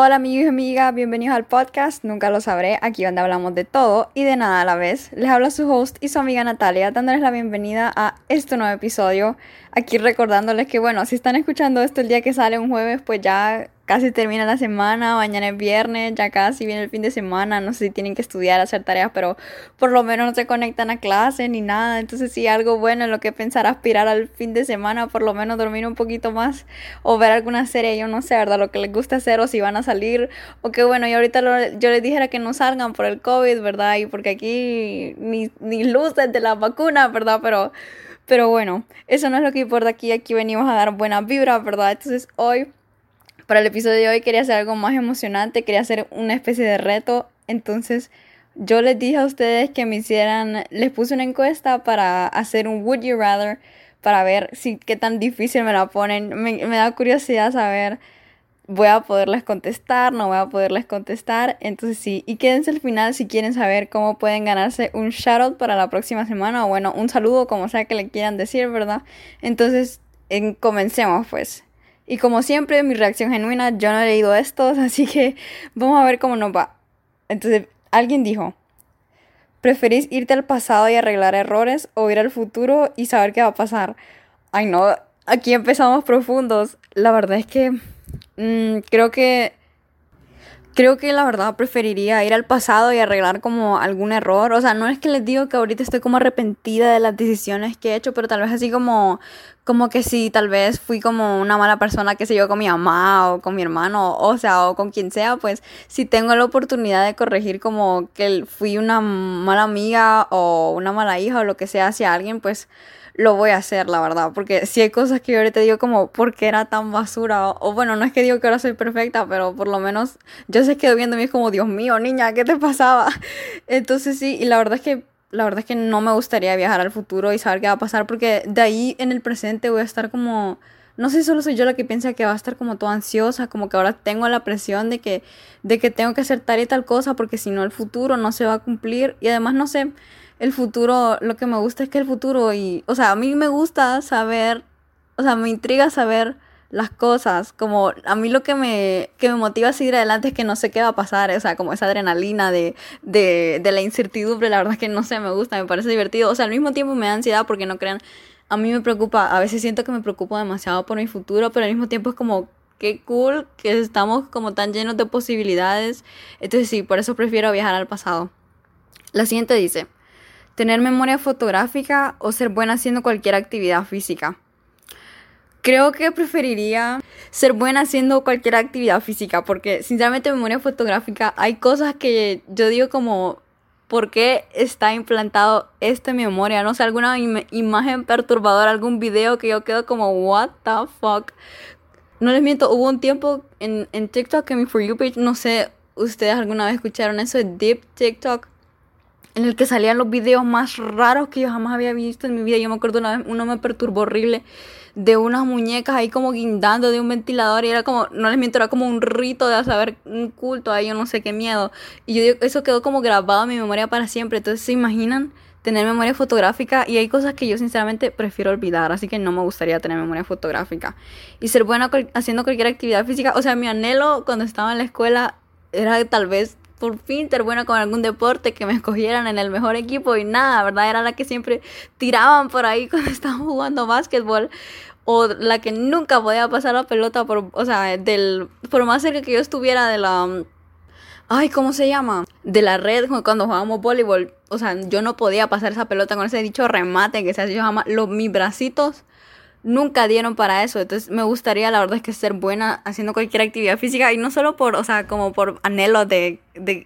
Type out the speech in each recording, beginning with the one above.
Hola amigos y amigas, bienvenidos al podcast Nunca lo sabré, aquí donde hablamos de todo y de nada a la vez. Les habla su host y su amiga Natalia, dándoles la bienvenida a este nuevo episodio. Aquí recordándoles que bueno, si están escuchando esto el día que sale un jueves, pues ya casi termina la semana, mañana es viernes, ya casi viene el fin de semana, no sé si tienen que estudiar, hacer tareas, pero por lo menos no se conectan a clase ni nada, entonces sí, algo bueno en lo que pensar aspirar al fin de semana, por lo menos dormir un poquito más o ver alguna serie, yo no sé, ¿verdad? Lo que les gusta hacer o si van a salir, o que bueno, y ahorita yo les dijera que no salgan por el COVID, ¿verdad? Y porque aquí ni, ni luces de la vacuna, ¿verdad? Pero... Pero bueno, eso no es lo que importa aquí, aquí venimos a dar buenas vibras, ¿verdad? Entonces hoy para el episodio de hoy quería hacer algo más emocionante, quería hacer una especie de reto. Entonces yo les dije a ustedes que me hicieran, les puse una encuesta para hacer un Would You Rather, para ver si qué tan difícil me la ponen. Me, da curiosidad saber, voy a poderles contestar, no voy a poderles contestar. Entonces sí, y quédense al final si quieren saber cómo pueden ganarse un shoutout para la próxima semana, o bueno, un saludo, como sea que le quieran decir, ¿verdad? Entonces, en, comencemos pues. Y como siempre, mi reacción genuina, yo no he leído estos, así que vamos a ver cómo nos va. Entonces, alguien dijo, ¿preferís irte al pasado y arreglar errores o ir al futuro y saber qué va a pasar? Ay, no, aquí empezamos profundos. La verdad es que mm, creo que creo que la verdad preferiría ir al pasado y arreglar como algún error. O sea, no es que les digo que ahorita estoy como arrepentida de las decisiones que he hecho, pero tal vez así como, como que sí, tal vez fui como una mala persona, que sé yo, con mi mamá o con mi hermano, o sea, o con quien sea, pues si tengo la oportunidad de corregir como que fui una mala amiga o una mala hija o lo que sea hacia alguien, pues lo voy a hacer, la verdad. Porque si hay cosas que yo ahorita digo como, ¿por qué era tan basura? O, bueno, no es que digo que ahora soy perfecta, pero por lo menos yo sé que viendo a mí como, Dios mío, niña, ¿qué te pasaba? Entonces sí, y la verdad es que la verdad es que no me gustaría viajar al futuro y saber qué va a pasar porque de ahí en el presente voy a estar como no sé solo soy yo la que piensa que va a estar como toda ansiosa, como que ahora tengo la presión de que de que tengo que hacer tal y tal cosa porque si no el futuro no se va a cumplir y además no sé, el futuro, lo que me gusta es que el futuro y, o sea, a mí me gusta saber, o sea, me intriga saber las cosas, como a mí lo que me, que me motiva a seguir adelante es que no sé qué va a pasar, o sea, como esa adrenalina de, de, de la incertidumbre, la verdad es que no sé, me gusta, me parece divertido, o sea, al mismo tiempo me da ansiedad porque no crean, a mí me preocupa, a veces siento que me preocupo demasiado por mi futuro, pero al mismo tiempo es como, qué cool que estamos como tan llenos de posibilidades, entonces sí, por eso prefiero viajar al pasado. La siguiente dice, tener memoria fotográfica o ser buena haciendo cualquier actividad física. Creo que preferiría ser buena haciendo cualquier actividad física porque sinceramente memoria fotográfica hay cosas que yo digo como ¿por qué está implantado mi memoria? No sé, alguna imagen perturbadora, algún video que yo quedo como what the fuck. No les miento, hubo un tiempo en, en TikTok en mi For You page, no sé, ustedes alguna vez escucharon eso de Deep TikTok en el que salían los videos más raros que yo jamás había visto en mi vida. Yo me acuerdo una vez, uno me perturbó horrible de unas muñecas ahí como guindando de un ventilador y era como, no les miento, era como un rito de saber un culto ahí, yo no sé qué miedo. Y yo digo, eso quedó como grabado en mi memoria para siempre. Entonces, ¿se imaginan? tener memoria fotográfica y hay cosas que yo sinceramente prefiero olvidar, así que no me gustaría tener memoria fotográfica. Y ser buena haciendo cualquier actividad física, o sea, mi anhelo cuando estaba en la escuela era tal vez por fin ser buena con algún deporte, que me escogieran en el mejor equipo y nada, ¿verdad? Era la que siempre tiraban por ahí cuando estaban jugando básquetbol o la que nunca podía pasar la pelota por, o sea, del, por más cerca que yo estuviera de la, ay, ¿cómo se llama? De la red cuando jugábamos voleibol, o sea, yo no podía pasar esa pelota con ese dicho remate que se hace yo jamás, los, mis bracitos nunca dieron para eso. Entonces me gustaría, la verdad es que ser buena haciendo cualquier actividad física y no solo por, o sea, como por anhelo de,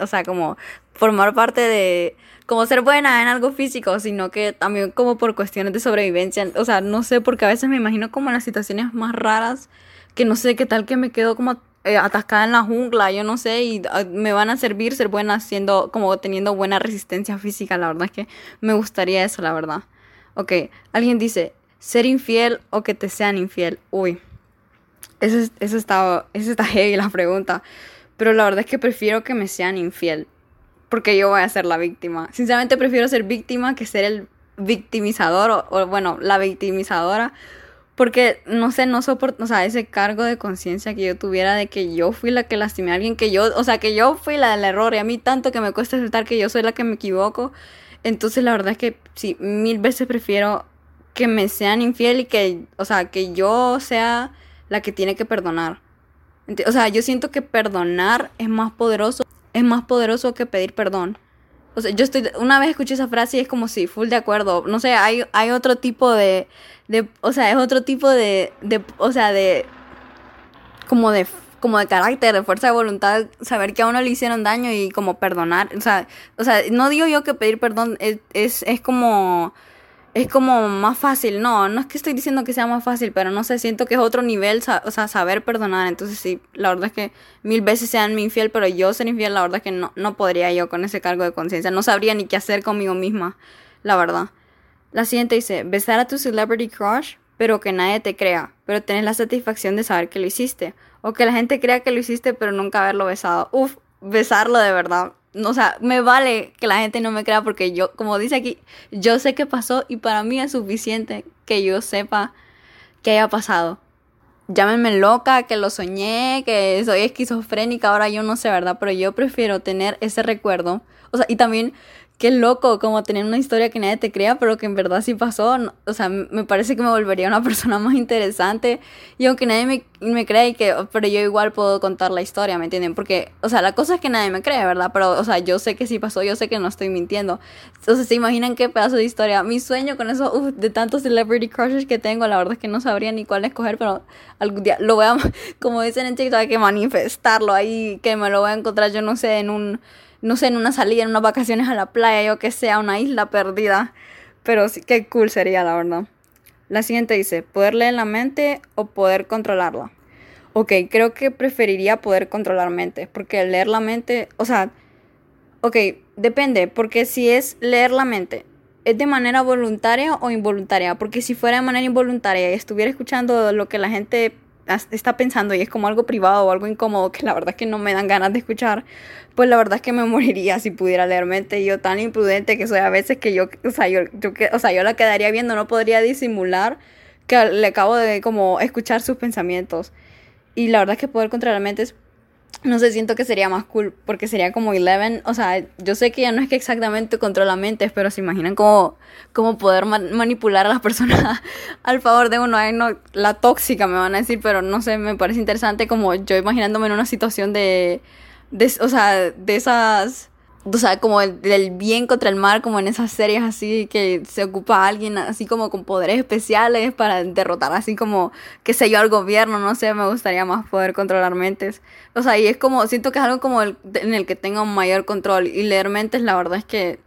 o sea, como formar parte de, como ser buena en algo físico, sino que también como por cuestiones de sobrevivencia. O sea, no sé, porque a veces me imagino como en las situaciones más raras, que no sé qué tal que me quedo como eh, atascada en la jungla, yo no sé, y ah, me van a servir ser buena haciendo, como teniendo buena resistencia física, la verdad es que me gustaría eso, la verdad. Ok, alguien dice, ser infiel o que te sean infiel. Uy, eso, está, eso está heavy la pregunta. Pero la verdad es que prefiero que me sean infiel. Porque yo voy a ser la víctima. Sinceramente prefiero ser víctima que ser el victimizador o, bueno, la victimizadora. Porque, no sé, no soporto, o sea, ese cargo de conciencia que yo tuviera de que yo fui la que lastimé a alguien, que yo, o sea, que yo fui la del error y a mí tanto que me cuesta aceptar que yo soy la que me equivoco. Entonces, la verdad es que sí, mil veces prefiero que me sean infiel y que, o sea, que yo sea la que tiene que perdonar. O sea, yo siento que perdonar es más poderoso, es más poderoso que pedir perdón. O sea, yo estoy, una vez escuché esa frase y es como si, full de acuerdo. No sé, hay, hay otro tipo de, de, o sea, es otro tipo de, de, o sea, de, como de, como de carácter, de fuerza de voluntad, saber que a uno le hicieron daño y como perdonar. O sea, o sea, no digo yo que pedir perdón es, es, es como es como más fácil. No, no es que estoy diciendo que sea más fácil, pero no sé, siento que es otro nivel, o sea, saber perdonar. Entonces sí, la verdad es que mil veces sean mi infiel, pero yo ser infiel, la verdad es que no, no podría yo con ese cargo de conciencia. No sabría ni qué hacer conmigo misma, la verdad. La siguiente dice, besar a tu celebrity crush, pero que nadie te crea, pero tenés la satisfacción de saber que lo hiciste. O que la gente crea que lo hiciste, pero nunca haberlo besado. Uf, besarlo de verdad o sea, me vale que la gente no me crea porque yo, como dice aquí, yo sé qué pasó y para mí es suficiente que yo sepa que haya pasado. Llámenme loca, que lo soñé, que soy esquizofrénica, ahora yo no sé, ¿verdad? Pero yo prefiero tener ese recuerdo. O sea, y también qué loco como tener una historia que nadie te crea, pero que en verdad sí pasó. O sea, me parece que me volvería una persona más interesante. Y aunque nadie me, me cree, que, pero yo igual puedo contar la historia, ¿me entienden? Porque, o sea, la cosa es que nadie me cree, ¿verdad? Pero, o sea, yo sé que sí pasó, yo sé que no estoy mintiendo. Entonces, ¿se imaginan qué pedazo de historia? Mi sueño con eso, de tantos celebrity crushes que tengo, la verdad es que no sabría ni cuál escoger, pero algún día lo voy a, como dicen en TikTok, hay que manifestarlo ahí, que me lo voy a encontrar, yo no sé, en un no sé, en una salida, en unas vacaciones a la playa, yo que sea, una isla perdida. Pero sí, qué cool sería, la verdad. La siguiente dice, poder leer la mente o poder controlarla. Ok, creo que preferiría poder controlar mente, porque leer la mente, o sea, ok, depende, porque si es leer la mente, ¿es de manera voluntaria o involuntaria? Porque si fuera de manera involuntaria y estuviera escuchando lo que la gente está pensando y es como algo privado o algo incómodo que la verdad es que no me dan ganas de escuchar, pues la verdad es que me moriría si pudiera leer mente. Yo tan imprudente que soy a veces que yo, o sea, yo, yo, o sea, yo la quedaría viendo, no podría disimular que le acabo de como escuchar sus pensamientos. Y la verdad es que poder controlar la mente es no sé, siento que sería más cool porque sería como Eleven. O sea, yo sé que ya no es que exactamente controla mentes, pero se imaginan cómo, poder manipular a las personas al favor de uno. Ay, no, la tóxica me van a decir, pero no sé, me parece interesante como yo imaginándome en una situación de, de o sea, de esas o sea, como el, del bien contra el mal, como en esas series así que se ocupa alguien así como con poderes especiales para derrotar así como, qué sé yo, al gobierno, no sé, me gustaría más poder controlar mentes. O sea, y es como, siento que es algo como el, en el que tenga un mayor control y leer mentes, la verdad es que,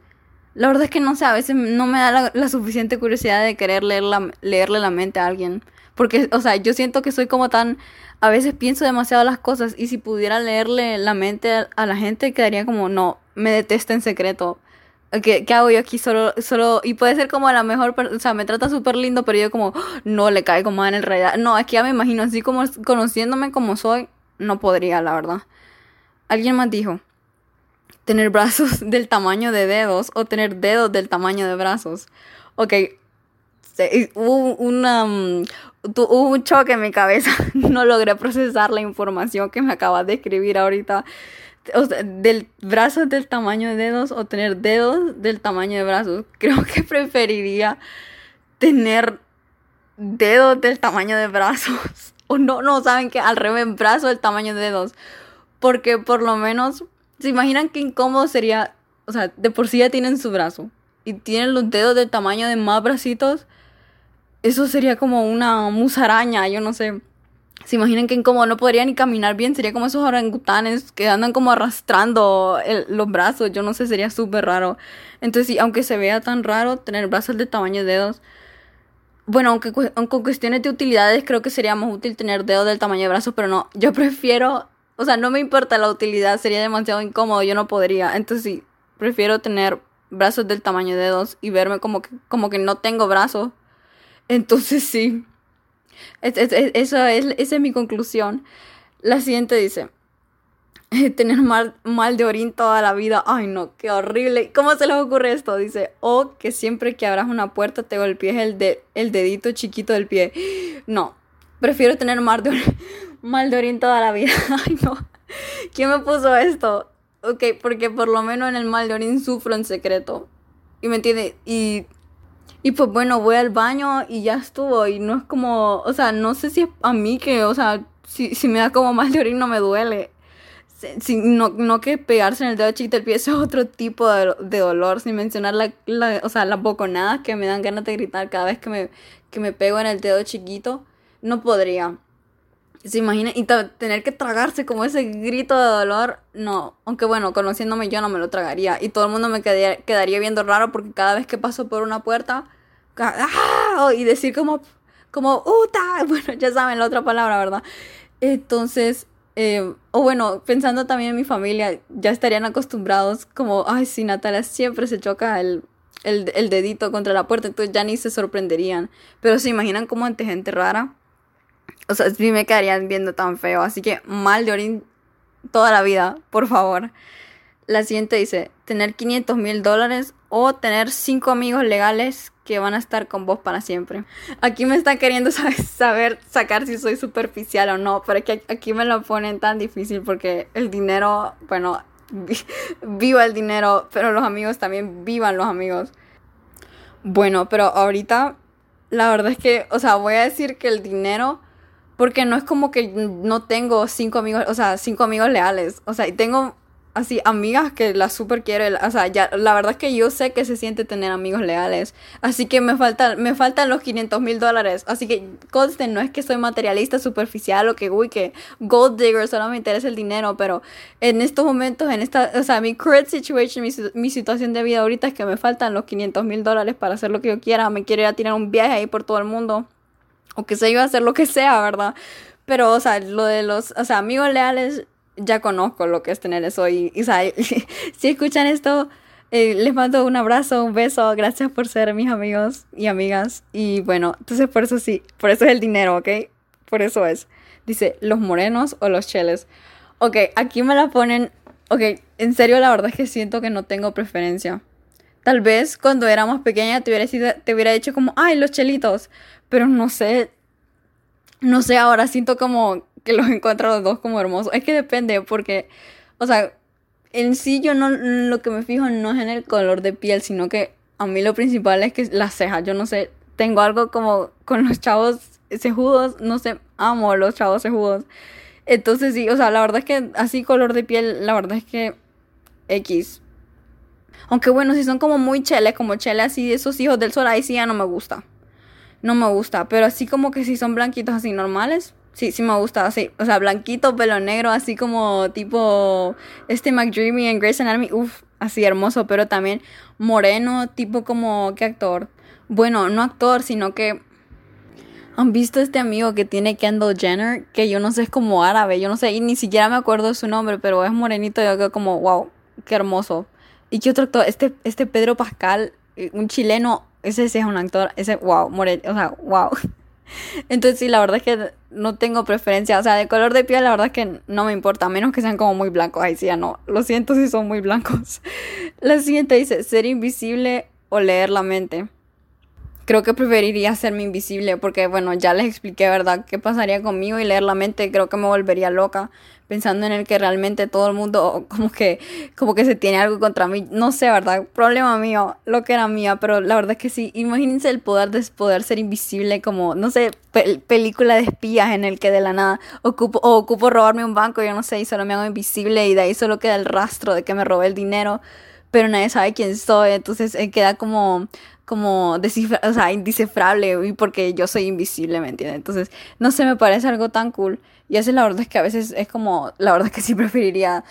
la verdad es que no sé, a veces no me da la, suficiente curiosidad de querer leer la, leerle la mente a alguien. Porque, o sea, yo siento que soy como tan a veces pienso demasiado las cosas y si pudiera leerle la mente a, la gente quedaría como, no, me detesta en secreto. ¿Qué, ¿Qué, hago yo aquí solo, solo? Y puede ser como la mejor, o sea, me trata súper lindo, pero yo como, no, le cae como en el realidad. No, que ya me imagino, así como conociéndome como soy, no podría, la verdad. Alguien más dijo, tener brazos del tamaño de dedos o tener dedos del tamaño de brazos. Ok, hubo una, mm, hubo un choque en mi cabeza. No logré procesar la información que me acabas de escribir ahorita. O sea, del brazos del tamaño de dedos o tener dedos del tamaño de brazos. Creo que preferiría tener dedos del tamaño de brazos. O no, no, saben que al revés, brazos del tamaño de dedos. Porque por lo menos, ¿se imaginan qué incómodo sería? O sea, de por sí ya tienen su brazo. Y tienen los dedos del tamaño de más bracitos eso sería como una musaraña, yo no sé. Se imaginan que como no podría ni caminar bien, sería como esos orangutanes que andan como arrastrando los brazos, yo no sé, sería súper raro. Entonces, sí, aunque se vea tan raro tener brazos de tamaño de dedos, bueno, aunque, con cuestiones de utilidades creo que sería más útil tener dedos del tamaño de brazos, pero no, yo prefiero, o sea, no me importa la utilidad, sería demasiado incómodo, yo no podría. Entonces, sí, prefiero tener brazos del tamaño de dedos y verme como que, como que no tengo brazos entonces sí, eso es, esa es mi conclusión. La siguiente dice, tener mal, mal de orín toda la vida. Ay, no, qué horrible. ¿Cómo se les ocurre esto? Dice, o que siempre que abras una puerta te golpees el, de, el dedito chiquito del pie. No, prefiero tener mal de, mal de orín toda la vida. Ay, no. ¿Quién me puso esto? Ok, porque por lo menos en el mal de orín sufro en secreto. Y me entiende, y, y pues bueno, voy al baño y ya estuvo. Y no es como, o sea, no sé si es a mí que, o sea, si, si me da como mal de orín no me duele. Si, no, que pegarse en el dedo chiquito del pie, eso es otro tipo de, de dolor, sin mencionar la, la, o sea, las boconadas que me dan ganas de gritar cada vez que me, que me pego en el dedo chiquito. No podría. ¿Se imagina? Y tener que tragarse como ese grito de dolor, no. Aunque bueno, conociéndome yo no me lo tragaría. Y todo el mundo me quedaría, quedaría viendo raro porque cada vez que paso por una puerta, ¡ah! y decir como, como, ¡uta! Bueno, ya saben la otra palabra, ¿verdad? Entonces, eh, o bueno, pensando también en mi familia, ya estarían acostumbrados como, ay, sí, Natalia siempre se choca el, el, el dedito contra la puerta, entonces ya ni se sorprenderían. Pero se imaginan como ante gente rara o sea, sí me quedarían viendo tan feo. Así que mal de orín toda la vida, por favor. La siguiente dice, tener 500 mil dólares o tener cinco amigos legales que van a estar con vos para siempre. Aquí me están queriendo saber, sacar si soy superficial o no, pero es que aquí me lo ponen tan difícil porque el dinero, bueno, viva el dinero, pero los amigos también vivan los amigos. Bueno, pero ahorita la verdad es que, o sea, voy a decir que el dinero porque no es como que no tengo cinco amigos, o sea, cinco amigos leales. O sea, tengo así amigas que las super quiero. O sea, ya, la verdad es que yo sé que se siente tener amigos leales. Así que me, falta, me faltan los 500 mil dólares. Así que conste, no es que soy materialista superficial o que, uy, que gold digger, solo me interesa el dinero. Pero en estos momentos, en esta, o sea, mi current situation, mi, mi situación de vida ahorita es que me faltan los 500 mil dólares para hacer lo que yo quiera. Me quiero ir a tirar un viaje ahí por todo el mundo o se iba a hacer lo que sea, ¿verdad? Pero, o sea, lo de los, o sea, amigos leales, ya conozco lo que es tener eso. Y, o sea, si escuchan esto, eh, les mando un abrazo, un beso, gracias por ser mis amigos y amigas. Y bueno, entonces por eso sí, por eso es el dinero, ¿ok? Por eso es. Dice, los morenos o los cheles. Ok, aquí me la ponen, ok, en serio la verdad es que siento que no tengo preferencia. Tal vez cuando era más pequeña te hubiera, te hubiera dicho como, ay, los chelitos. Pero no sé, no sé, ahora siento como que los encuentro los dos como hermosos. Es que depende, porque, o sea, en sí yo no, lo que me fijo no es en el color de piel, sino que a mí lo principal es que las cejas, yo no sé, tengo algo como con los chavos cejudos, no sé, amo los chavos cejudos. Entonces sí, o sea, la verdad es que así color de piel, la verdad es que X. Aunque bueno, si son como muy cheles, como cheles así esos hijos del sol, ahí sí ya no me gusta no me gusta. Pero así como que si son blanquitos así normales, sí, sí me gusta. Así, o sea, blanquito, pelo negro, así como tipo este McDreamy en Grey's Anatomy, uff, así hermoso. Pero también moreno, tipo como, ¿qué actor? Bueno, no actor, sino que... ¿Han visto este amigo que tiene Kendall Jenner? Que yo no sé, es como árabe, yo no sé, y ni siquiera me acuerdo de su nombre, pero es morenito y yo como, wow, qué hermoso. ¿Y qué otro actor? Este, este Pedro Pascal, eh, un chileno ese es un actor, ese, wow, Morel, o sea, wow. Entonces sí, la verdad es que no tengo preferencia, o sea, de color de piel la verdad es que no me importa, a menos que sean como muy blancos, ahí sí ya no, lo siento si son muy blancos. La siguiente dice, ser invisible o leer la mente creo que preferiría hacerme invisible porque, bueno, ya les expliqué, ¿verdad?, qué pasaría conmigo y leer la mente, creo que me volvería loca pensando en el que realmente todo el mundo como que, como que se tiene algo contra mí. No sé, ¿verdad? Problema mío, lo que era mía, pero la verdad es que sí, imagínense el poder de poder ser invisible como, no sé, película de espías en el que de la nada ocupo, o ocupo robarme un banco, yo no sé, y solo me hago invisible y de ahí solo queda el rastro de que me robé el dinero pero nadie sabe quién soy, entonces eh, queda como como o sea, indescifrable y porque yo soy invisible, ¿me entiendes? Entonces, no sé, me parece algo tan cool. Y así la verdad es que a veces es como, la verdad es que sí preferiría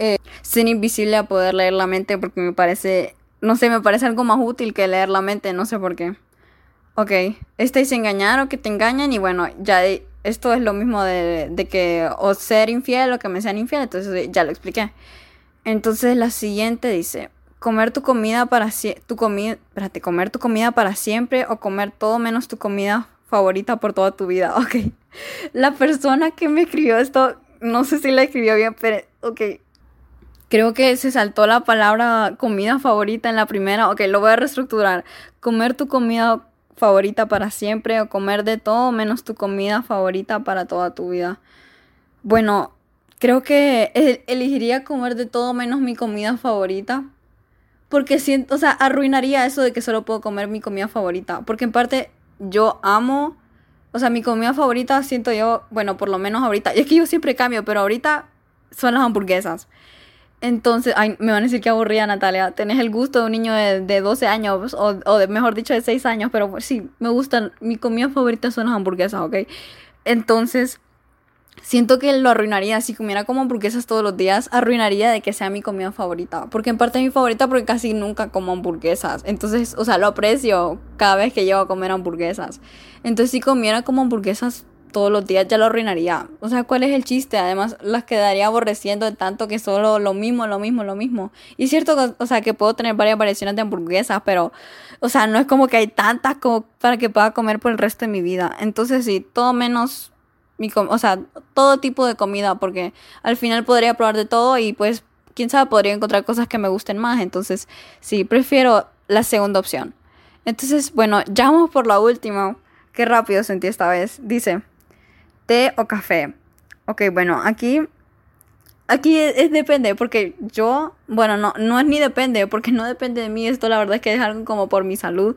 eh, ser invisible a poder leer la mente porque me parece, no sé, me parece algo más útil que leer la mente, no sé por qué. Ok, estáis engañar o que te engañan y bueno, ya esto es lo mismo de, de que o ser infiel o que me sean infiel, entonces ya lo expliqué. Entonces la siguiente dice, comer tu comida para tu comida, espérate, comer tu comida para siempre o comer todo menos tu comida favorita por toda tu vida. Ok. La persona que me escribió esto, no sé si la escribió bien, pero ok. Creo que se saltó la palabra comida favorita en la primera. Ok, lo voy a reestructurar. Comer tu comida favorita para siempre o comer de todo menos tu comida favorita para toda tu vida. Bueno, creo que elegiría comer de todo menos mi comida favorita. Porque siento, o sea, arruinaría eso de que solo puedo comer mi comida favorita. Porque en parte yo amo, o sea, mi comida favorita siento yo, bueno, por lo menos ahorita, y es que yo siempre cambio, pero ahorita son las hamburguesas. Entonces, ay, me van a decir que aburrida, Natalia. Tenés el gusto de un niño de, de 12 años, o, o de, mejor dicho, de 6 años, pero pues, sí, me gustan. Mi comida favorita son las hamburguesas, ¿ok? Entonces, siento que lo arruinaría. Si comiera como hamburguesas todos los días, arruinaría de que sea mi comida favorita. Porque en parte es mi favorita porque casi nunca como hamburguesas. Entonces, o sea, lo aprecio cada vez que llego a comer hamburguesas. Entonces, si comiera como hamburguesas todos los días, ya lo arruinaría. O sea, ¿cuál es el chiste? Además, las quedaría aborreciendo de tanto que solo lo mismo, lo mismo, lo mismo. Y es cierto, o sea, que puedo tener varias variaciones de hamburguesas, pero, o sea, no es como que hay tantas como para que pueda comer por el resto de mi vida. Entonces, sí, todo menos mi o sea, todo tipo de comida, porque al final podría probar de todo y pues, quién sabe, podría encontrar cosas que me gusten más. Entonces, sí, prefiero la segunda opción. Entonces, bueno, ya vamos por la última. Qué rápido sentí esta vez. Dice, té o café. Ok, bueno, aquí... Aquí es, depende, porque yo, bueno, no, no es ni depende, porque no depende de mí, esto la verdad es que es algo como por mi salud.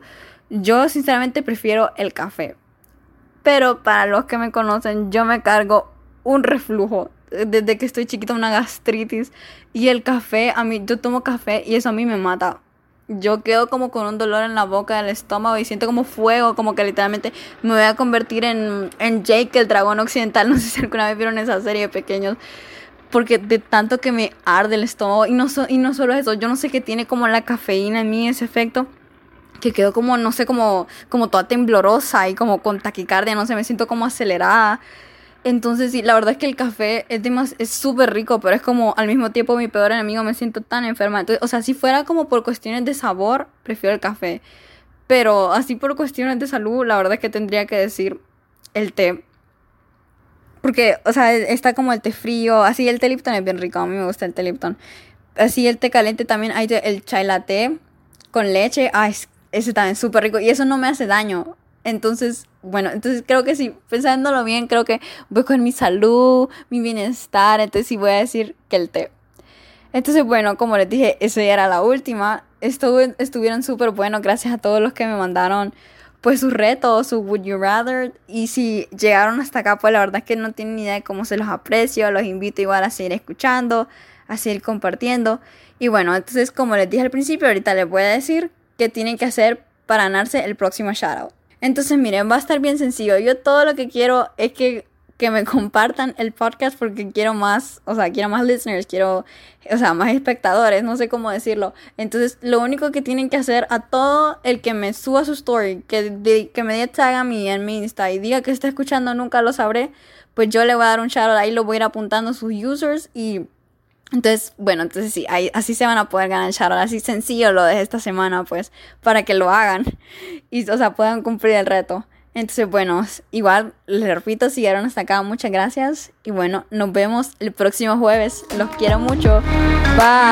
Yo sinceramente prefiero el café. Pero para los que me conocen, yo me cargo un reflujo. Desde que estoy chiquita, una gastritis. Y el café, a mí, yo tomo café y eso a mí me mata. Yo quedo como con un dolor en la boca del estómago y siento como fuego, como que literalmente me voy a convertir en, en Jake, el dragón occidental. No sé si alguna vez vieron esa serie de pequeños porque de tanto que me arde el estómago y no, y no solo eso, yo no sé qué tiene como la cafeína en mí ese efecto, que quedó como, no sé, como, como toda temblorosa y como con taquicardia, no sé, me siento como acelerada. Entonces, sí, la verdad es que el café es súper rico, pero es como al mismo tiempo mi peor enemigo, me siento tan enferma. Entonces, o sea, si fuera como por cuestiones de sabor, prefiero el café. Pero así por cuestiones de salud, la verdad es que tendría que decir el té. Porque, o sea, está como el té frío, así el té Lipton es bien rico, a mí me gusta el té Lipton. Así el té caliente también, hay el chai latte con leche, ah, es ese también es súper rico y eso no me hace daño. Entonces, bueno, entonces creo que sí, pensándolo bien, creo que voy con mi salud, mi bienestar, entonces sí voy a decir que el té. Entonces, bueno, como les dije, esa ya era la última. Estuve, estuvieron súper buenos, gracias a todos los que me mandaron pues sus retos, su Would You Rather. Y si llegaron hasta acá, pues la verdad es que no tienen ni idea de cómo se los aprecio. Los invito igual a seguir escuchando, a seguir compartiendo. Y bueno, entonces como les dije al principio, ahorita les voy a decir que tienen que hacer para ganarse el próximo shoutout. Entonces, miren, va a estar bien sencillo. Yo todo lo que quiero es que, que me compartan el podcast porque quiero más, o sea, quiero más listeners, quiero, o sea, más espectadores, no sé cómo decirlo. Entonces, lo único que tienen que hacer a todo el que me suba su story, que, que me dé tag a mí en mi Insta y diga que está escuchando, nunca lo sabré, pues yo le voy a dar un shoutout ahí, lo voy a ir apuntando sus users y entonces, bueno, entonces sí, ahí, así se van a poder ganar así sencillo lo de esta semana, pues, para que lo hagan y, o sea, puedan cumplir el reto. Entonces, bueno, igual, les repito, si llegaron hasta acá, muchas gracias. Y bueno, nos vemos el próximo jueves. Los quiero mucho. Bye.